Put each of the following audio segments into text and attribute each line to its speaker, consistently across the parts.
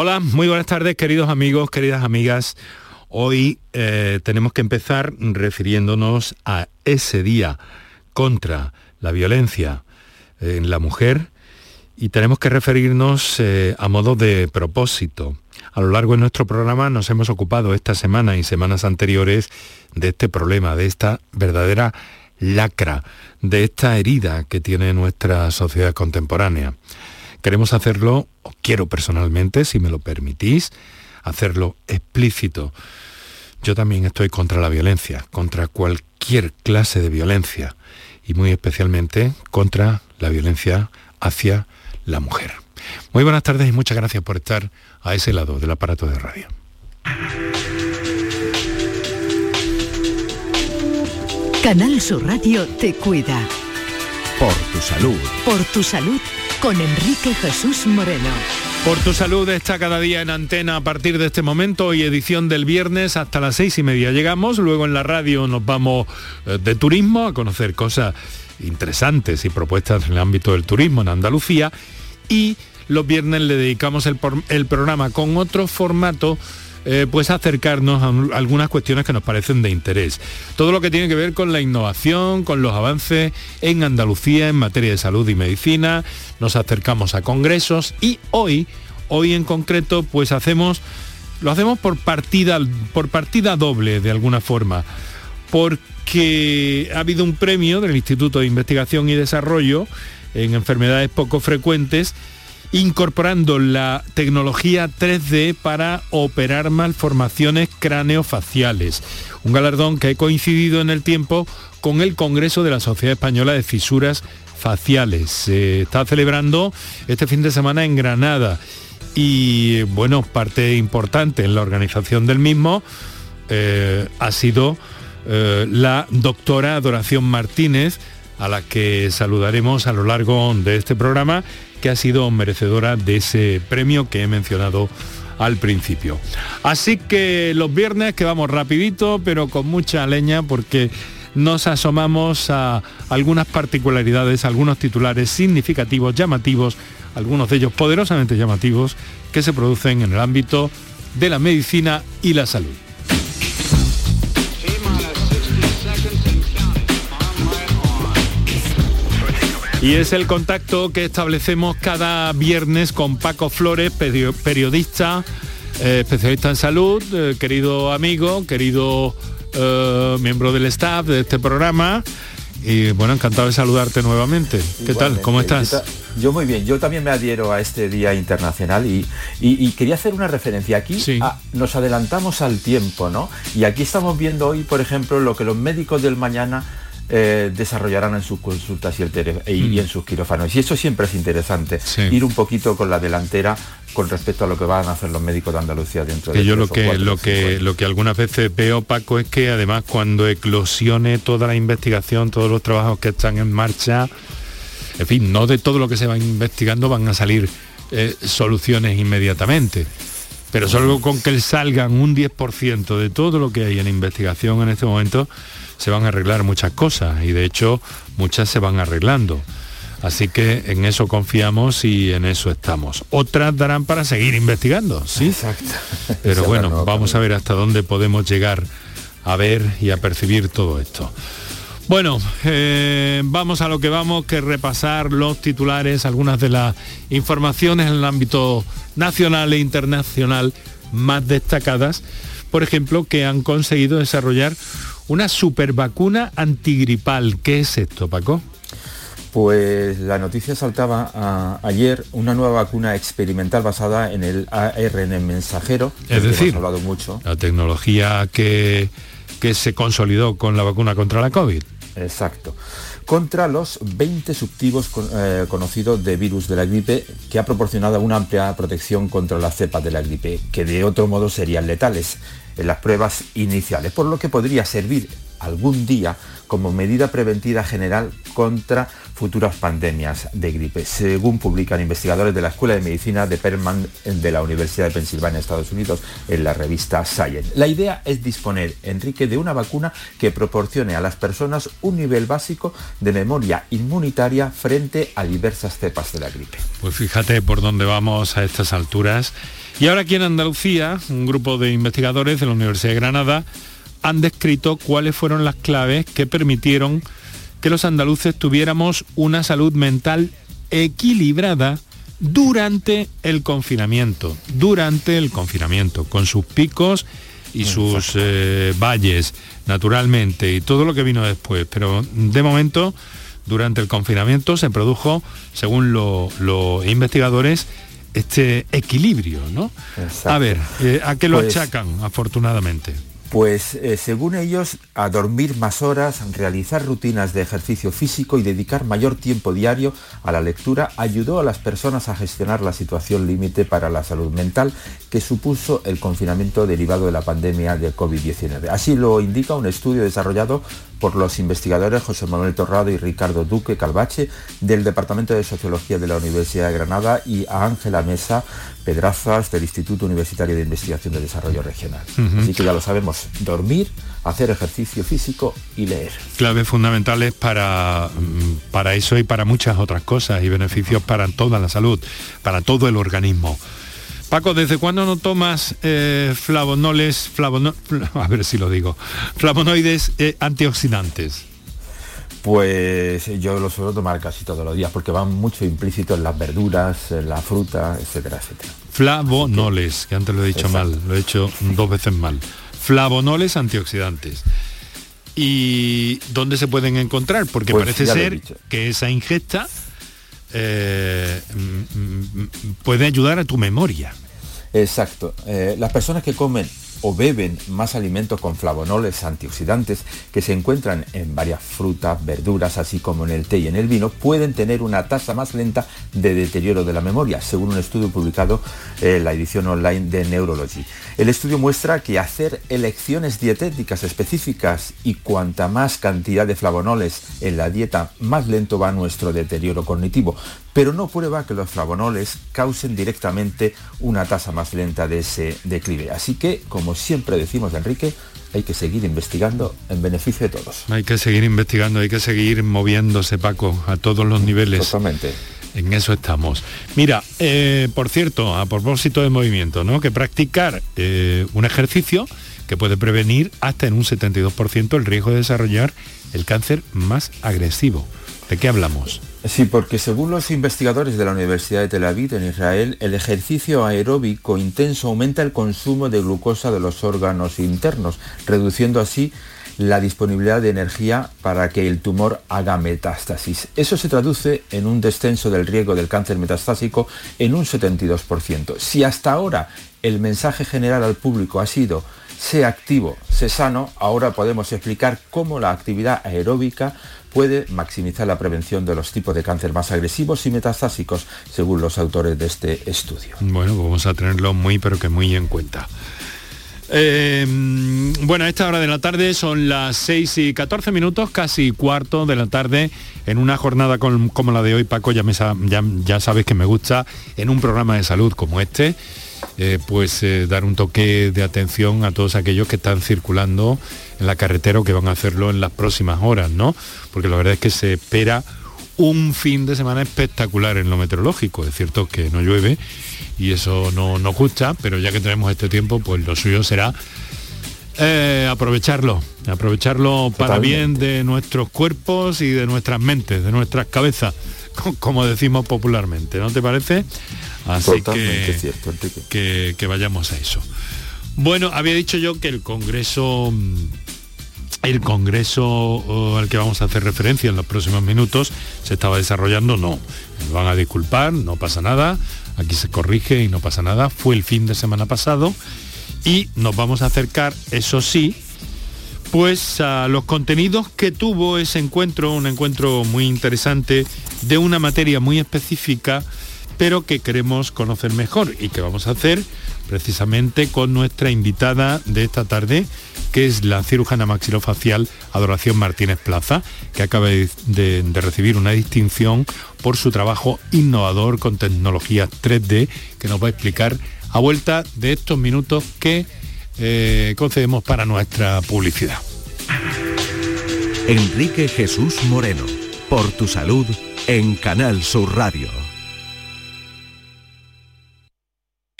Speaker 1: Hola, muy buenas tardes queridos amigos, queridas amigas. Hoy eh, tenemos que empezar refiriéndonos a ese día contra la violencia en la mujer y tenemos que referirnos eh, a modo de propósito. A lo largo de nuestro programa nos hemos ocupado esta semana y semanas anteriores de este problema, de esta verdadera lacra, de esta herida que tiene nuestra sociedad contemporánea. Queremos hacerlo, o quiero personalmente, si me lo permitís, hacerlo explícito. Yo también estoy contra la violencia, contra cualquier clase de violencia y muy especialmente contra la violencia hacia la mujer. Muy buenas tardes y muchas gracias por estar a ese lado del aparato de radio.
Speaker 2: Canal Sur Radio te cuida.
Speaker 3: Por tu salud.
Speaker 2: Por tu salud con Enrique Jesús Moreno.
Speaker 1: Por tu salud está cada día en antena a partir de este momento y edición del viernes hasta las seis y media. Llegamos, luego en la radio nos vamos eh, de turismo a conocer cosas interesantes y propuestas en el ámbito del turismo en Andalucía y los viernes le dedicamos el, el programa con otro formato eh, pues acercarnos a algunas cuestiones que nos parecen de interés. Todo lo que tiene que ver con la innovación, con los avances en Andalucía en materia de salud y medicina, nos acercamos a congresos y hoy, hoy en concreto, pues hacemos, lo hacemos por partida, por partida doble de alguna forma, porque ha habido un premio del Instituto de Investigación y Desarrollo en enfermedades poco frecuentes incorporando la tecnología 3D para operar malformaciones craneofaciales. Un galardón que ha coincidido en el tiempo con el Congreso de la Sociedad Española de Fisuras Faciales. Se está celebrando este fin de semana en Granada y bueno, parte importante en la organización del mismo eh, ha sido eh, la doctora Adoración Martínez, a la que saludaremos a lo largo de este programa que ha sido merecedora de ese premio que he mencionado al principio. Así que los viernes que vamos rapidito, pero con mucha leña porque nos asomamos a algunas particularidades, algunos titulares significativos, llamativos, algunos de ellos poderosamente llamativos, que se producen en el ámbito de la medicina y la salud. Y es el contacto que establecemos cada viernes con Paco Flores, periodista, eh, especialista en salud, eh, querido amigo, querido eh, miembro del staff de este programa. Y bueno, encantado de saludarte nuevamente. ¿Qué tal? ¿Cómo estás?
Speaker 4: Yo muy bien, yo también me adhiero a este Día Internacional y, quería hacer una referencia aquí. nos adelantamos al tiempo, ¿no? Y aquí estamos viendo hoy, por ejemplo, lo que los médicos del mañana eh, desarrollarán en sus consultas y, mm. en sus quirófanos. Y eso siempre es interesante, ir un poquito con la delantera con respecto a lo que van a hacer los médicos de Andalucía dentro
Speaker 1: de yo lo que lo que lo que algunas veces veo Paco es que además cuando eclosione toda la investigación todos los trabajos que están en marcha en fin no de todo lo que se va investigando van a salir eh, soluciones inmediatamente pero solo con que salgan un 10% de todo lo que hay en investigación en este momento se van a arreglar muchas cosas y de hecho muchas se van arreglando. Así que en eso confiamos y en eso estamos. Otras darán para seguir investigando, ¿sí?
Speaker 4: Exacto.
Speaker 1: Pero bueno, vamos a ver hasta dónde podemos llegar a ver y a percibir todo esto. Bueno, eh, vamos a lo que vamos, que repasar los titulares, algunas de las informaciones en el ámbito nacional e internacional más destacadas, por ejemplo, que han conseguido desarrollar una super vacuna antigripal. ¿Qué es esto, Paco?
Speaker 4: Pues la noticia saltaba ayer una nueva vacuna experimental basada en el ARN mensajero.
Speaker 1: Es decir,
Speaker 4: hablado mucho.
Speaker 1: la tecnología que, que se consolidó con la vacuna contra la COVID.
Speaker 4: Exacto. Contra los 20 subtipos eh, conocidos de virus de la gripe, que ha proporcionado una amplia protección contra las cepas de la gripe, que de otro modo serían letales en las pruebas iniciales, por lo que podría servir algún día como medida preventiva general contra futuras pandemias de gripe, según publican investigadores de la Escuela de Medicina de Perman de la Universidad de Pensilvania, Estados Unidos, en la revista Science. La idea es disponer, Enrique, de una vacuna que proporcione a las personas un nivel básico de memoria inmunitaria frente a diversas cepas de la gripe.
Speaker 1: Pues fíjate por dónde vamos a estas alturas. Y ahora aquí en Andalucía, un grupo de investigadores de la Universidad de Granada han descrito cuáles fueron las claves que permitieron que los andaluces tuviéramos una salud mental equilibrada durante el confinamiento, durante el confinamiento, con sus picos y sus eh, valles, naturalmente, y todo lo que vino después. Pero de momento, durante el confinamiento se produjo, según los investigadores, este equilibrio, ¿no? A ver, eh, ¿a qué lo pues achacan, afortunadamente?
Speaker 4: Pues eh, según ellos, a dormir más horas, realizar rutinas de ejercicio físico y dedicar mayor tiempo diario a la lectura ayudó a las personas a gestionar la situación límite para la salud mental que supuso el confinamiento derivado de la pandemia de COVID-19. Así lo indica un estudio desarrollado por los investigadores José Manuel Torrado y Ricardo Duque Calvache del Departamento de Sociología de la Universidad de Granada y a Ángela Mesa Pedrazas del Instituto Universitario de Investigación de Desarrollo Regional. Así que ya lo sabemos, dormir, hacer ejercicio físico y leer.
Speaker 1: Claves fundamentales para, mm, para eso y para muchas otras cosas y beneficios para toda la salud, para todo el organismo. Paco, ¿desde cuándo no tomas eh, flavonoles, a ver si lo digo, flavonoides eh, antioxidantes?
Speaker 4: Pues yo lo suelo tomar casi todos los días porque van mucho implícito en las verduras, en la fruta, etcétera, etcétera.
Speaker 1: Flavonoles, que antes lo he dicho mal, lo he hecho dos veces mal. Flavonoles antioxidantes. ¿Y dónde se pueden encontrar? Porque pues parece ser que esa ingesta eh, mm, mm, puede ayudar a tu memoria.
Speaker 4: Exacto. Eh, las personas que comen o beben más alimentos con flavonoles antioxidantes que se encuentran en varias frutas, verduras, así como en el té y en el vino, pueden tener una tasa más lenta de deterioro de la memoria, según un estudio publicado en la edición online de Neurology. El estudio muestra que hacer elecciones dietéticas específicas y cuanta más cantidad de flavonoles en la dieta, más lento va nuestro deterioro cognitivo, pero no prueba que los flavonoles causen directamente una tasa más lenta de ese declive. Así que, como siempre decimos de Enrique, hay que seguir investigando en beneficio de todos.
Speaker 1: Hay que seguir investigando, hay que seguir moviéndose, Paco, a todos los niveles.
Speaker 4: Totalmente.
Speaker 1: En eso estamos. Mira, eh, por cierto, a propósito de movimiento, ¿no? Que practicar eh, un ejercicio que puede prevenir hasta en un 72% el riesgo de desarrollar el cáncer más agresivo. ¿De qué hablamos?
Speaker 4: Sí, porque según los investigadores de la Universidad de Tel Aviv en Israel, el ejercicio aeróbico intenso aumenta el consumo de glucosa de los órganos internos, reduciendo así la disponibilidad de energía para que el tumor haga metástasis. Eso se traduce en un descenso del riesgo del cáncer metastásico en un 72%. Si hasta ahora el mensaje general al público ha sido sea activo, sé sano, ahora podemos explicar cómo la actividad aeróbica puede maximizar la prevención de los tipos de cáncer más agresivos y metastásicos, según los autores de este estudio.
Speaker 1: Bueno, pues vamos a tenerlo muy, pero que muy en cuenta. Eh, bueno, a esta hora de la tarde son las 6 y 14 minutos, casi cuarto de la tarde, en una jornada como la de hoy, Paco, ya, me, ya, sabes que me gusta, en un programa de salud como este, eh, pues eh, dar un toque de atención a todos aquellos que están circulando en la carretera o que van a hacerlo en las próximas horas, ¿no? Porque la verdad es que se espera un fin de semana espectacular en lo meteorológico. Es cierto que no llueve y eso no nos gusta, pero ya que tenemos este tiempo, pues lo suyo será eh, aprovecharlo, aprovecharlo para bien de nuestros cuerpos y de nuestras mentes, de nuestras cabezas, como decimos popularmente, ¿no te parece? Así que, cierto, que, que vayamos a eso. Bueno, había dicho yo que el Congreso el Congreso al que vamos a hacer referencia en los próximos minutos se estaba desarrollando, no. Me van a disculpar, no pasa nada, aquí se corrige y no pasa nada. Fue el fin de semana pasado y nos vamos a acercar, eso sí, pues a los contenidos que tuvo ese encuentro, un encuentro muy interesante de una materia muy específica pero que queremos conocer mejor y que vamos a hacer precisamente con nuestra invitada de esta tarde, que es la cirujana maxilofacial Adoración Martínez Plaza, que acaba de, recibir una distinción por su trabajo innovador con tecnología 3D, que nos va a explicar a vuelta de estos minutos que eh, concedemos para nuestra publicidad.
Speaker 3: Enrique Jesús Moreno, por tu salud en Canal Sur Radio.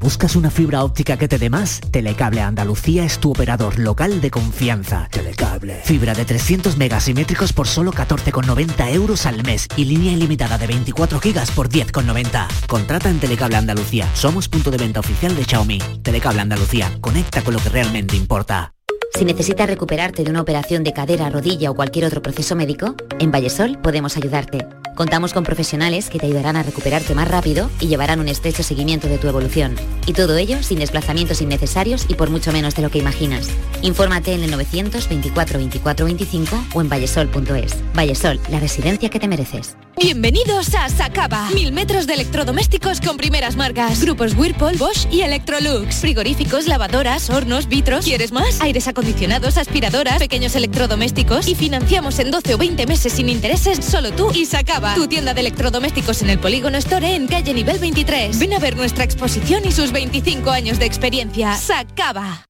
Speaker 5: ¿Buscas una fibra óptica que te dé más? Telecable Andalucía es tu operador local de confianza. Telecable. Fibra de 300 megasimétricos por solo 14,90 euros al mes y línea ilimitada de 24 gigas por 10,90. Contrata en Telecable Andalucía. Somos punto de venta oficial de Xiaomi. Telecable Andalucía. Conecta con lo que realmente importa.
Speaker 6: Si necesitas recuperarte de una operación de cadera, rodilla o cualquier otro proceso médico, en Vallesol podemos ayudarte. Contamos con profesionales que te ayudarán a recuperarte más rápido y llevarán un estrecho seguimiento de tu evolución. Y todo ello sin desplazamientos innecesarios y por mucho menos de lo que imaginas. Infórmate en el 924 24 25 o en vallesol.es. Vallesol, la residencia que te mereces.
Speaker 7: Bienvenidos a Sacaba. Mil metros de electrodomésticos con primeras marcas. Grupos Whirlpool, Bosch y Electrolux. Frigoríficos, lavadoras, hornos, vitros. ¿Quieres más? Aires acondicionados, aspiradoras, pequeños electrodomésticos. Y financiamos en 12 o 20 meses sin intereses solo tú y Sacaba. Tu tienda de electrodomésticos en el Polígono Store en calle nivel 23. Ven a ver nuestra exposición y sus 25 años de experiencia. Sacaba.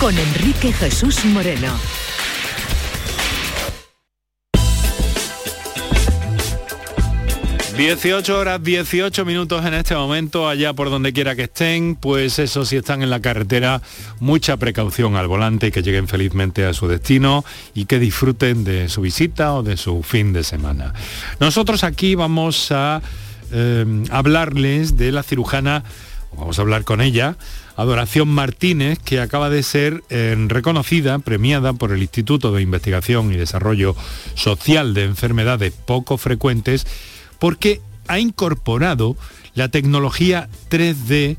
Speaker 2: con Enrique Jesús Moreno.
Speaker 1: ...18 horas 18 minutos en este momento, allá por donde quiera que estén, pues eso, si están en la carretera, mucha precaución al volante, que lleguen felizmente a su destino y que disfruten de su visita o de su fin de semana. Nosotros aquí vamos a eh, hablarles de la cirujana, vamos a hablar con ella, Adoración Martínez, que acaba de ser eh, reconocida, premiada por el Instituto de Investigación y Desarrollo Social de Enfermedades Poco Frecuentes, porque ha incorporado la tecnología 3D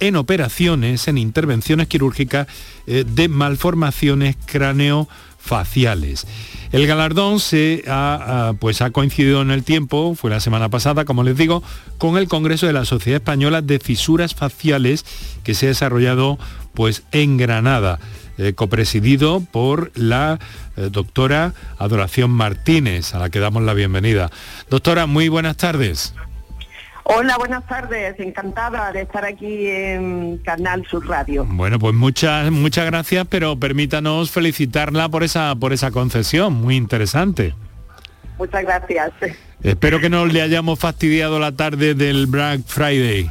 Speaker 1: en operaciones, en intervenciones quirúrgicas eh, de malformaciones cráneo faciales. El galardón se ha, pues ha coincidido en el tiempo, fue la semana pasada, como les digo, con el Congreso de la Sociedad Española de Fisuras Faciales que se ha desarrollado pues en Granada. Eh, copresidido por la eh, doctora Adoración Martínez, a la que damos la bienvenida. Doctora, muy buenas tardes.
Speaker 8: Hola, buenas tardes. Encantada de estar aquí en Canal Sur Radio.
Speaker 1: Bueno, pues muchas muchas gracias, pero permítanos felicitarla por esa por esa concesión, muy interesante.
Speaker 8: Muchas gracias.
Speaker 1: Espero que no le hayamos fastidiado la tarde del Black Friday.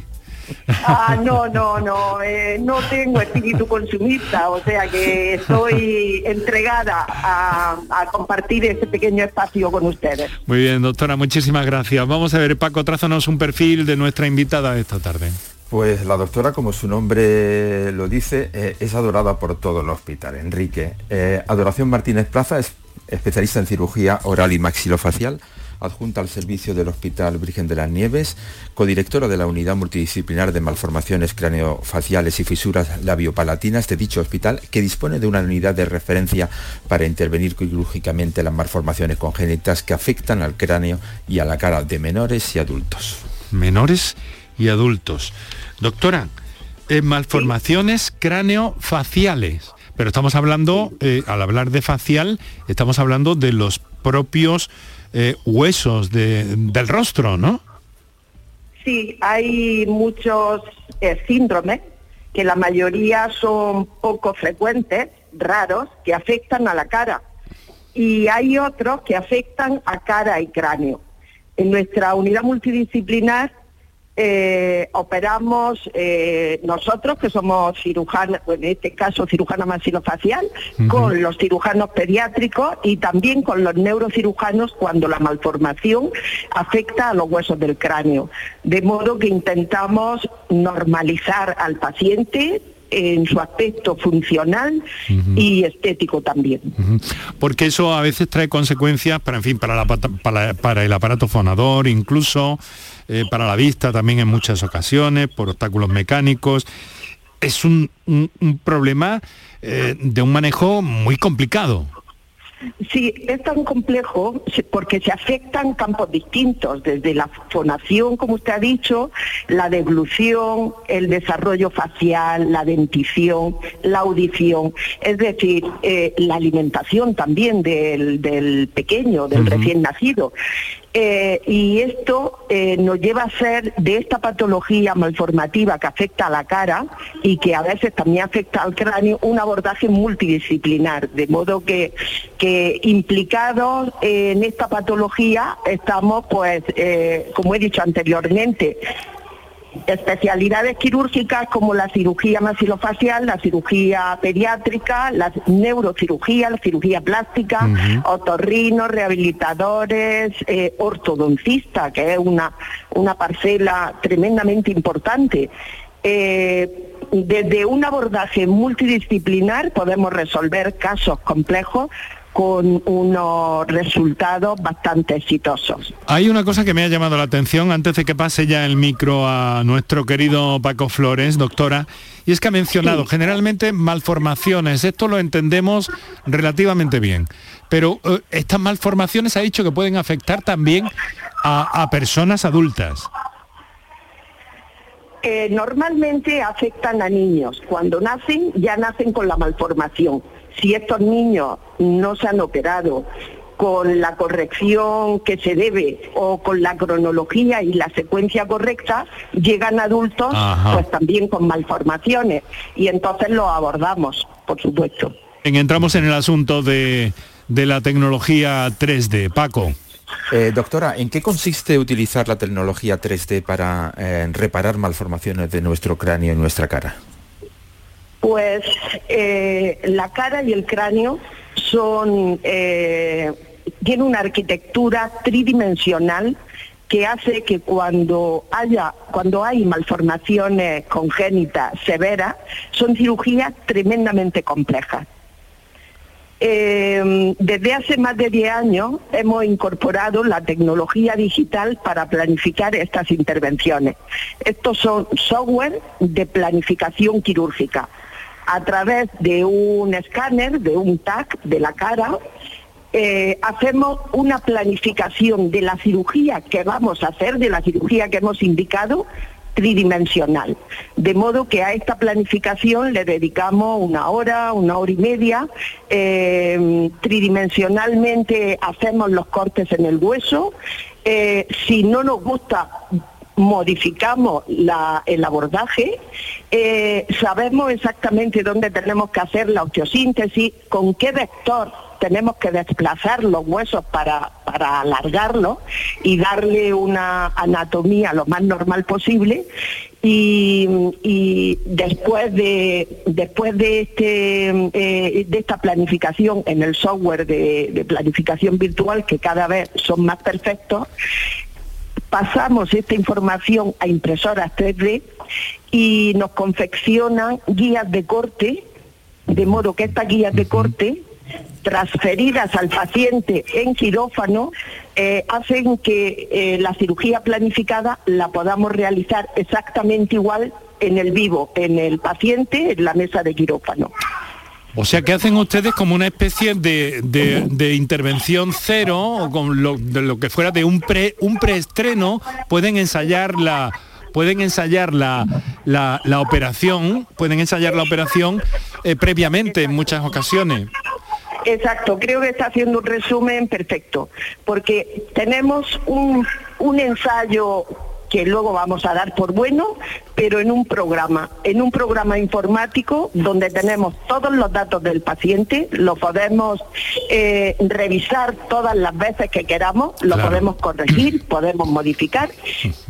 Speaker 8: Ah, no, no, no, eh, no tengo espíritu consumista, o sea que estoy entregada a, compartir este pequeño espacio con ustedes.
Speaker 1: Muy bien, doctora, muchísimas gracias. Vamos a ver, Paco, trázanos un perfil de nuestra invitada de esta tarde.
Speaker 4: Pues la doctora, como su nombre lo dice, eh, es adorada por todo el hospital. Enrique, eh, Adoración Martínez Plaza es especialista en cirugía oral y maxilofacial adjunta al servicio del Hospital Virgen de las Nieves, codirectora de la Unidad Multidisciplinar de Malformaciones Craneofaciales y Fisuras Labiopalatinas de dicho hospital, que dispone de una unidad de referencia para intervenir quirúrgicamente las malformaciones congénitas que afectan al cráneo y a la cara de menores y adultos.
Speaker 1: Menores y adultos. Doctora, en malformaciones craneofaciales. Pero estamos hablando, eh, al hablar de facial, estamos hablando de los propios eh, huesos del rostro, ¿no?
Speaker 8: Sí, hay muchos eh, síndromes que la mayoría son poco frecuentes, raros, que afectan a la cara. Y hay otros que afectan a cara y cráneo. En nuestra unidad multidisciplinar eh, operamos eh, nosotros, que somos cirujanos, en este caso cirujana maxilofacial, con los cirujanos pediátricos y también con los neurocirujanos cuando la malformación afecta a los huesos del cráneo. De modo que intentamos normalizar al paciente en su aspecto funcional y estético también.
Speaker 1: Porque eso a veces trae consecuencias para, en fin, para, para el aparato fonador, incluso eh, para la vista también en muchas ocasiones, por obstáculos mecánicos. Es un, problema eh, de un manejo muy complicado.
Speaker 8: Sí, es tan complejo porque se afectan campos distintos, desde la fonación, como usted ha dicho, la deglución, el desarrollo facial, la dentición, la audición, es decir, eh, la alimentación también del, pequeño, del recién nacido. Eh, y esto eh, nos lleva a ser de esta patología malformativa que afecta a la cara y que a veces también afecta al cráneo un abordaje multidisciplinar, de modo que, implicados en esta patología estamos, pues, eh, como he dicho anteriormente, especialidades quirúrgicas como la cirugía maxilofacial, la cirugía pediátrica, la neurocirugía, la cirugía plástica, otorrinos, rehabilitadores, eh, ortodoncista, que es una, una parcela tremendamente importante. Eh, desde un abordaje multidisciplinar podemos resolver casos complejos con unos resultados bastante exitosos.
Speaker 1: Hay una cosa que me ha llamado la atención antes de que pase ya el micro a nuestro querido Paco Flores, doctora, y es que ha mencionado generalmente malformaciones. Esto lo entendemos relativamente bien, pero eh, estas malformaciones ha dicho que pueden afectar también a, personas adultas.
Speaker 8: Eh, normalmente afectan a niños. Cuando nacen ya nacen con la malformación si estos niños no se han operado con la corrección que se debe o con la cronología y la secuencia correcta, llegan adultos pues también con malformaciones y entonces lo abordamos, por supuesto.
Speaker 1: Entramos en el asunto de, la tecnología 3D. Paco.
Speaker 4: Eh, doctora, ¿en qué consiste utilizar la tecnología 3D para eh, reparar malformaciones de nuestro cráneo y nuestra cara?
Speaker 8: Pues eh, la cara y el cráneo son eh, tiene una arquitectura tridimensional que hace que cuando haya cuando hay malformaciones congénitas severas son cirugías tremendamente complejas. Eh, desde hace más de 10 años hemos incorporado la tecnología digital para planificar estas intervenciones. Estos son software de planificación quirúrgica a través de un escáner, de un TAC de la cara, eh, hacemos una planificación de la cirugía que vamos a hacer, de la cirugía que hemos indicado, tridimensional. De modo que a esta planificación le dedicamos una hora, una hora y media. Eh, tridimensionalmente hacemos los cortes en el hueso. Eh, si no nos gusta modificamos el abordaje, eh, sabemos exactamente dónde tenemos que hacer la osteosíntesis, con qué vector tenemos que desplazar los huesos para, para alargarlos y darle una anatomía lo más normal posible. Y, después de después de este eh, de esta planificación en el software de planificación virtual que cada vez son más perfectos pasamos esta información a impresoras 3D y nos confeccionan guías de corte, de modo que estas guías de corte transferidas al paciente en quirófano eh, hacen que eh, la cirugía planificada la podamos realizar exactamente igual en el vivo, en el paciente, en la mesa de quirófano.
Speaker 1: O sea que hacen ustedes como una especie de, intervención cero, o con lo, de lo que fuera de un pre un preestreno, pueden ensayar la pueden ensayar la, la, operación, pueden ensayar la operación eh, previamente en muchas ocasiones.
Speaker 8: Exacto, creo que está haciendo un resumen perfecto, porque tenemos un, un ensayo que luego vamos a dar por bueno, pero en un programa, en un programa informático donde tenemos todos los datos del paciente, lo podemos eh, revisar todas las veces que queramos, lo podemos corregir, podemos modificar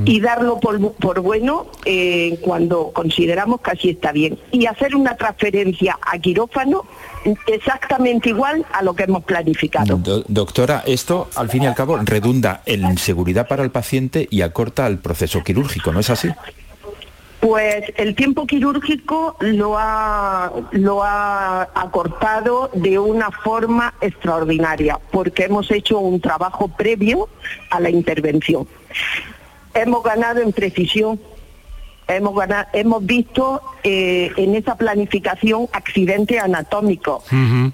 Speaker 8: y darlo por, bueno eh, cuando consideramos que así está bien. Y hacer una transferencia a quirófano exactamente igual a lo que hemos planificado.
Speaker 4: doctora, esto al fin y al cabo redunda en seguridad para el paciente y acorta el proceso quirúrgico, ¿no es así?
Speaker 8: Pues el tiempo quirúrgico lo ha, lo ha acortado de una forma extraordinaria, porque hemos hecho un trabajo previo a la intervención. Hemos ganado en precisión, hemos, ganado, hemos visto eh, en esa planificación accidentes anatómicos,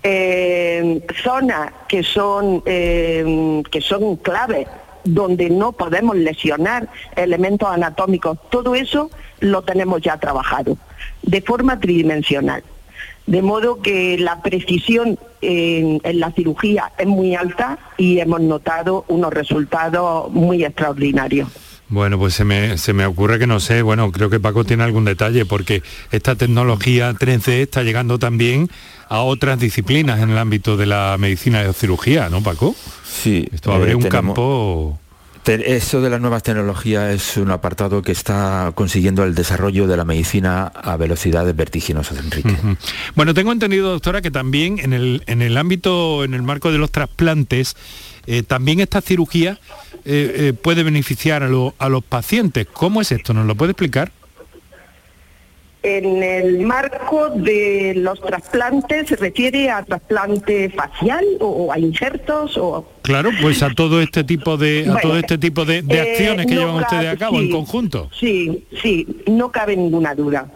Speaker 8: eh, zonas que son, eh, que son claves donde no podemos lesionar elementos anatómicos, todo eso lo tenemos ya trabajado de forma tridimensional. De modo que la precisión en, la cirugía es muy alta y hemos notado unos resultados muy extraordinarios.
Speaker 1: Bueno, pues se me, se me ocurre que no sé, bueno, creo que Paco tiene algún detalle, porque esta tecnología 3D está llegando también a otras disciplinas en el ámbito de la medicina y la cirugía, ¿no, Paco?
Speaker 4: Sí.
Speaker 1: Esto abre eh, un campo...
Speaker 4: Eso de las nuevas tecnologías es un apartado que está consiguiendo el desarrollo de la medicina a velocidades vertiginosas, Enrique.
Speaker 1: Bueno, tengo entendido, doctora, que también en el, en el ámbito, en el marco de los trasplantes, eh, también esta cirugía eh, eh, puede beneficiar a, a los pacientes. ¿Cómo es esto? ¿Nos lo puede explicar?
Speaker 8: en el marco de los trasplantes, ¿se refiere a trasplante facial o, a injertos o
Speaker 1: Claro, pues a todo este tipo de a todo este tipo de, eh, acciones que llevan ustedes a cabo en conjunto.
Speaker 8: Sí, sí, no cabe ninguna duda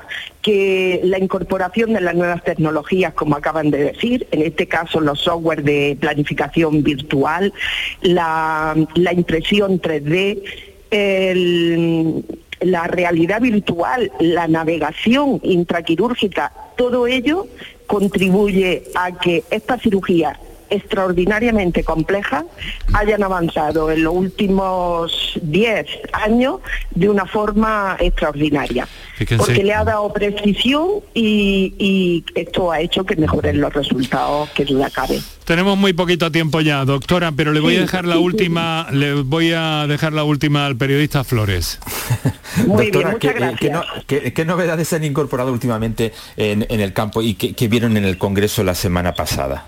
Speaker 8: que la incorporación de las nuevas tecnologías, como acaban de decir, en este caso los software de planificación virtual, la, la impresión 3D, el, la realidad virtual, la navegación intraquirúrgica, todo ello contribuye a que esta cirugía extraordinariamente compleja hayan avanzado en los últimos 10 años de una forma extraordinaria. porque le ha dado precisión y, esto ha hecho que mejoren los resultados que duda cabe.
Speaker 1: Tenemos muy poquito tiempo ya, doctora, pero le voy a dejar la última, le voy a dejar la última al periodista Flores.
Speaker 8: Muy bien, muchas gracias.
Speaker 4: ¿qué, novedades han incorporado últimamente en, el campo y qué vieron en el Congreso la semana pasada?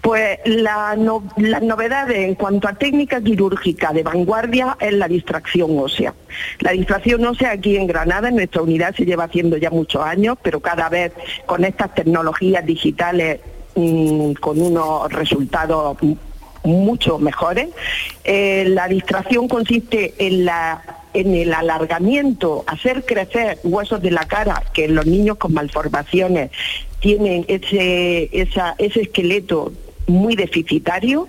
Speaker 8: Pues la, novedad en cuanto a técnica quirúrgica de vanguardia es la distracción ósea. La distracción ósea aquí en Granada, en nuestra unidad, se lleva haciendo ya muchos años, pero cada vez con estas tecnologías digitales mm, con unos resultados mucho mejores. Eh, la distracción consiste en el alargamiento, hacer crecer huesos de la cara, que los niños con malformaciones tienen ese esqueleto muy deficitario.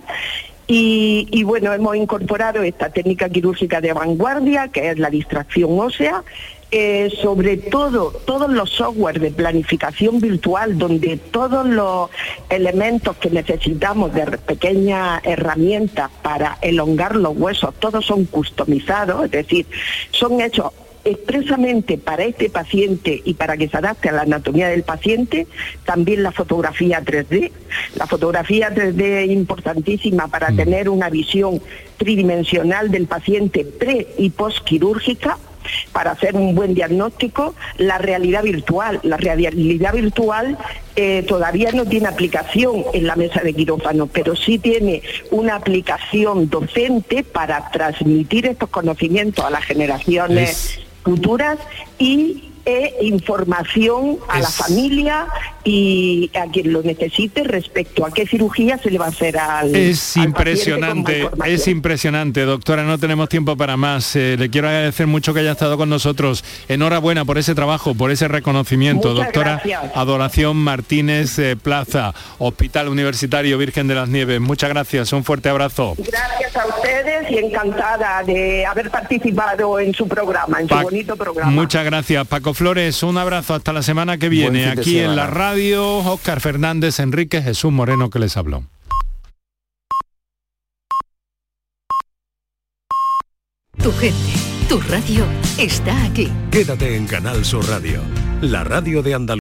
Speaker 8: Y, bueno, hemos incorporado esta técnica quirúrgica de vanguardia, que es la distracción ósea, eh, sobre todo todos los software de planificación virtual, donde todos los elementos que necesitamos de pequeñas herramientas para elongar los huesos, todos son customizados, es decir, son hechos expresamente para este paciente y para que se adapte a la anatomía del paciente, también la fotografía 3D. La fotografía 3D es importantísima para mm. tener una visión tridimensional del paciente pre y post quirúrgica para hacer un buen diagnóstico, la realidad virtual. La realidad virtual eh, todavía no tiene aplicación en la mesa de quirófano, pero sí tiene una aplicación docente para transmitir estos conocimientos a las generaciones futuras y e información a la familia y a quien lo necesite respecto a qué cirugía se le va a hacer al
Speaker 1: Es impresionante, es impresionante, doctora, no tenemos tiempo para más. Eh, le quiero agradecer mucho que haya estado con nosotros. Enhorabuena por ese trabajo, por ese reconocimiento, doctora Adoración Martínez eh, Plaza, Hospital Universitario Virgen de las Nieves. Muchas gracias, un fuerte abrazo.
Speaker 8: Gracias a ustedes y encantada de haber participado en su programa, en su bonito programa.
Speaker 1: Muchas gracias, Paco Flores, un abrazo hasta la semana que viene. Aquí en la radio, Oscar Fernández, Enrique Jesús Moreno que les habló.
Speaker 2: Tu gente Tu radio está aquí.
Speaker 3: Quédate en Canal Sur Radio, la radio de Andalucía.